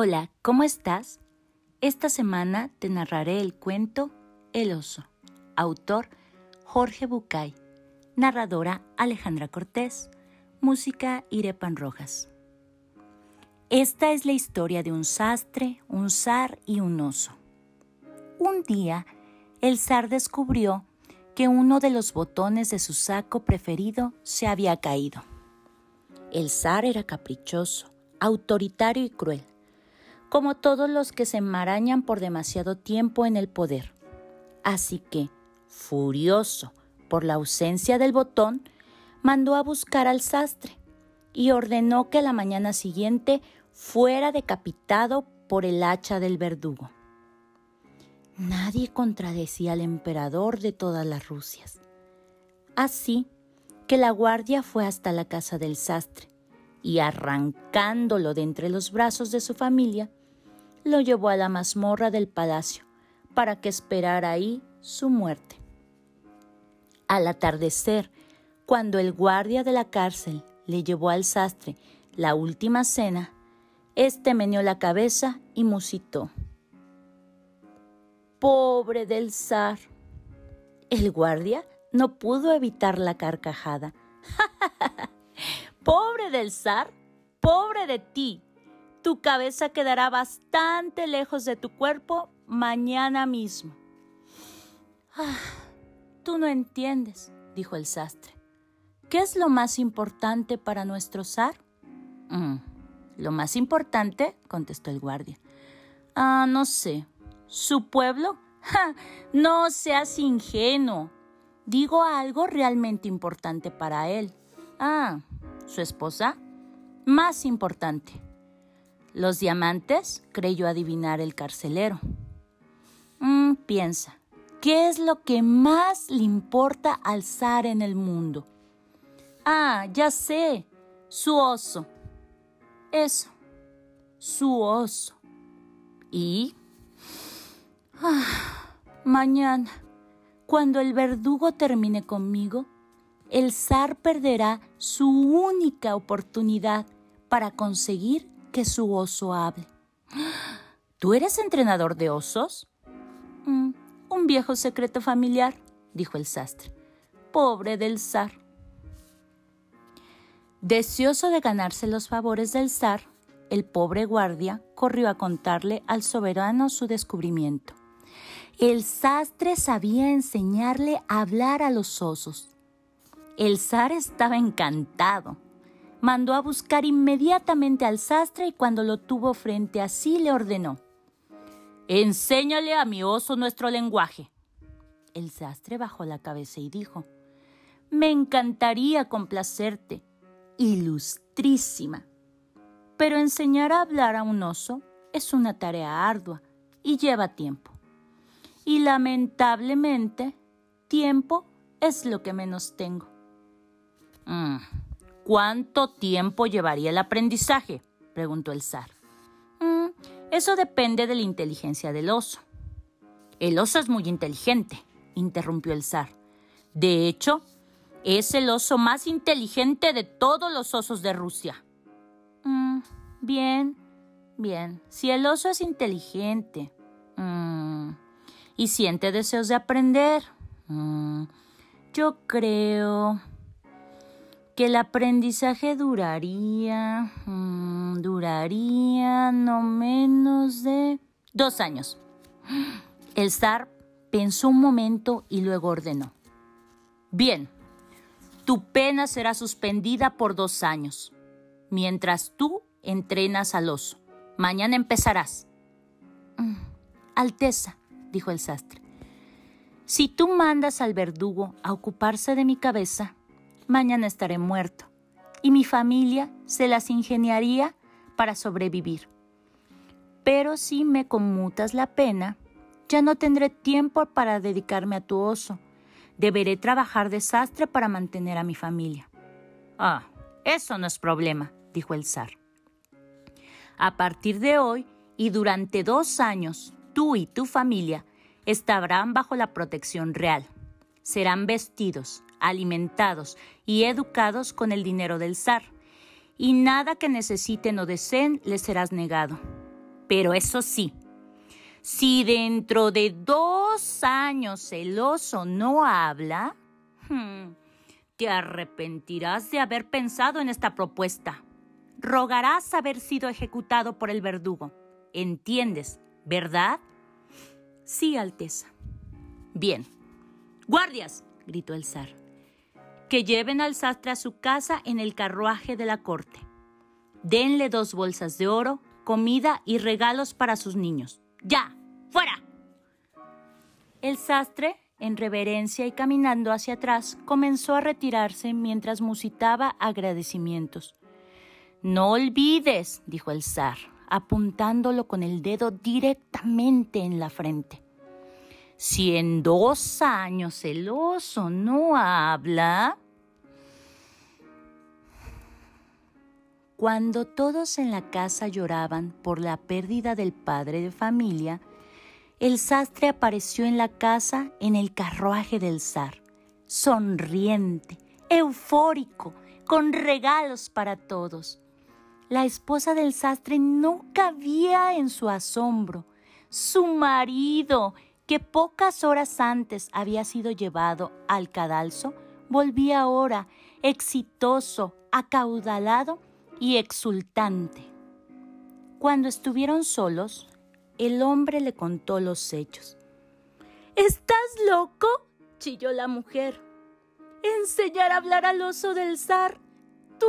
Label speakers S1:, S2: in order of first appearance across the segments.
S1: Hola, ¿cómo estás? Esta semana te narraré el cuento El oso, autor Jorge Bucay, narradora Alejandra Cortés, música Irepan Rojas. Esta es la historia de un sastre, un zar y un oso. Un día, el zar descubrió que uno de los botones de su saco preferido se había caído. El zar era caprichoso, autoritario y cruel como todos los que se enmarañan por demasiado tiempo en el poder. Así que, furioso por la ausencia del botón, mandó a buscar al sastre y ordenó que la mañana siguiente fuera decapitado por el hacha del verdugo. Nadie contradecía al emperador de todas las Rusias. Así que la guardia fue hasta la casa del sastre y arrancándolo de entre los brazos de su familia, lo llevó a la mazmorra del palacio para que esperara ahí su muerte. Al atardecer, cuando el guardia de la cárcel le llevó al sastre la última cena, éste meneó la cabeza y musitó. Pobre del zar. El guardia no pudo evitar la carcajada. Pobre del zar, pobre de ti, tu cabeza quedará bastante lejos de tu cuerpo mañana mismo. Ah, tú no entiendes, dijo el sastre. ¿Qué es lo más importante para nuestro zar? Mm, lo más importante, contestó el guardia. Ah, no sé. ¿Su pueblo? no seas ingenuo. Digo algo realmente importante para él. Ah, ¿su esposa? Más importante. ¿Los diamantes? creyó adivinar el carcelero. Mm, piensa, ¿qué es lo que más le importa al zar en el mundo? Ah, ya sé, su oso. Eso, su oso. ¿Y? Ah, mañana, cuando el verdugo termine conmigo, el zar perderá su única oportunidad para conseguir que su oso hable. ¿Tú eres entrenador de osos? Mm, un viejo secreto familiar, dijo el sastre. Pobre del zar. Deseoso de ganarse los favores del zar, el pobre guardia corrió a contarle al soberano su descubrimiento. El sastre sabía enseñarle a hablar a los osos. El zar estaba encantado mandó a buscar inmediatamente al sastre y cuando lo tuvo frente a sí le ordenó, Enséñale a mi oso nuestro lenguaje. El sastre bajó la cabeza y dijo, Me encantaría complacerte, ilustrísima. Pero enseñar a hablar a un oso es una tarea ardua y lleva tiempo. Y lamentablemente, tiempo es lo que menos tengo. Mm. ¿Cuánto tiempo llevaría el aprendizaje? preguntó el zar. Mm, eso depende de la inteligencia del oso. El oso es muy inteligente, interrumpió el zar. De hecho, es el oso más inteligente de todos los osos de Rusia. Mm, bien, bien. Si el oso es inteligente mm, y siente deseos de aprender, yo creo que el aprendizaje duraría, mm, duraría no menos de dos años. El zar pensó un momento y luego ordenó. Bien, tu pena será suspendida por dos años, mientras tú entrenas al oso. Mañana empezarás. Mm, Alteza, dijo el sastre, si tú mandas al verdugo a ocuparse de mi cabeza, mañana estaré muerto y mi familia se las ingeniaría para sobrevivir. Pero si me conmutas la pena, ya no tendré tiempo para dedicarme a tu oso. Deberé trabajar desastre para mantener a mi familia. Ah, eso no es problema, dijo el zar. A partir de hoy y durante dos años, tú y tu familia estarán bajo la protección real. Serán vestidos, alimentados y educados con el dinero del zar, y nada que necesiten o deseen les serás negado. Pero eso sí, si dentro de dos años el oso no habla, hmm, te arrepentirás de haber pensado en esta propuesta. Rogarás haber sido ejecutado por el verdugo. ¿Entiendes, verdad? Sí, Alteza. Bien. Guardias, gritó el zar. Que lleven al sastre a su casa en el carruaje de la corte. Denle dos bolsas de oro, comida y regalos para sus niños. ¡Ya! ¡Fuera! El sastre, en reverencia y caminando hacia atrás, comenzó a retirarse mientras musitaba agradecimientos. No olvides, dijo el zar, apuntándolo con el dedo directamente en la frente. Si en dos años el oso no habla, Cuando todos en la casa lloraban por la pérdida del padre de familia, el sastre apareció en la casa en el carruaje del zar, sonriente, eufórico, con regalos para todos. La esposa del sastre no cabía en su asombro. Su marido, que pocas horas antes había sido llevado al cadalso, volvía ahora exitoso, acaudalado y exultante. Cuando estuvieron solos, el hombre le contó los hechos. ¿Estás loco? chilló la mujer. ¿Enseñar a hablar al oso del zar? Tú,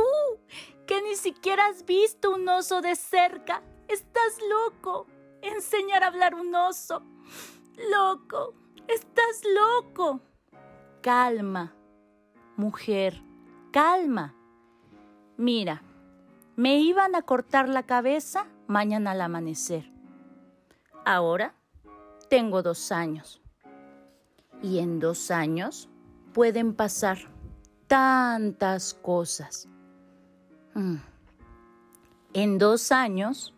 S1: que ni siquiera has visto un oso de cerca. Estás loco. Enseñar a hablar un oso. Loco. Estás loco. Calma, mujer, calma. Mira, me iban a cortar la cabeza mañana al amanecer. Ahora tengo dos años. Y en dos años pueden pasar tantas cosas. Mm. En dos años,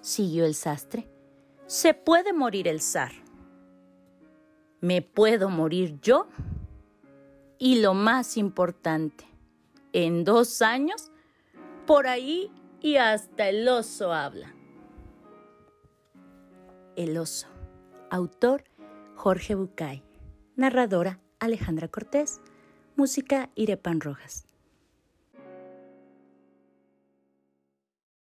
S1: siguió el sastre, se puede morir el zar. Me puedo morir yo. Y lo más importante, en dos años por ahí y hasta el oso habla. El oso. Autor Jorge Bucay. Narradora Alejandra Cortés. Música Irepan Rojas.